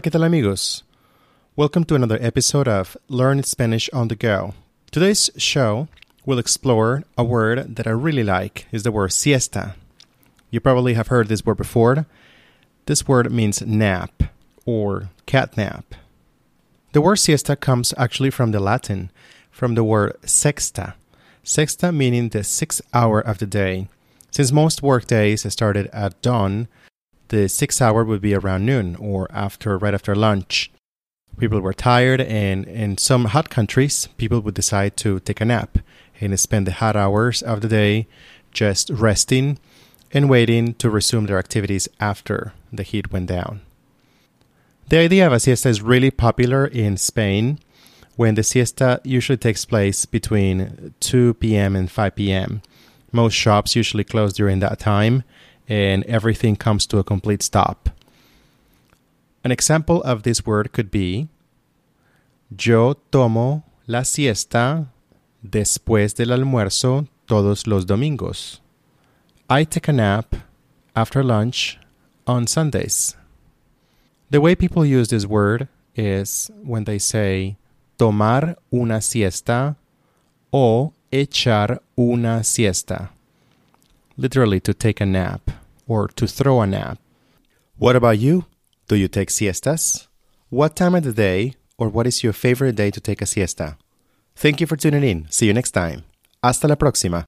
¿qué tal amigos? Welcome to another episode of Learn Spanish on the Go. Today's show will explore a word that I really like is the word siesta. You probably have heard this word before. This word means nap or cat nap. The word siesta comes actually from the Latin, from the word sexta. Sexta meaning the sixth hour of the day. Since most work days started at dawn, the sixth hour would be around noon or after right after lunch. People were tired, and in some hot countries, people would decide to take a nap and spend the hot hours of the day just resting and waiting to resume their activities after the heat went down. The idea of a siesta is really popular in Spain when the siesta usually takes place between 2 p.m. and 5 p.m. Most shops usually close during that time and everything comes to a complete stop. An example of this word could be Yo tomo la siesta después del almuerzo todos los domingos. I take a nap after lunch on Sundays. The way people use this word is when they say tomar una siesta o echar una siesta. Literally, to take a nap or to throw a nap. What about you? Do you take siestas? What time of the day or what is your favorite day to take a siesta? Thank you for tuning in. See you next time. Hasta la próxima.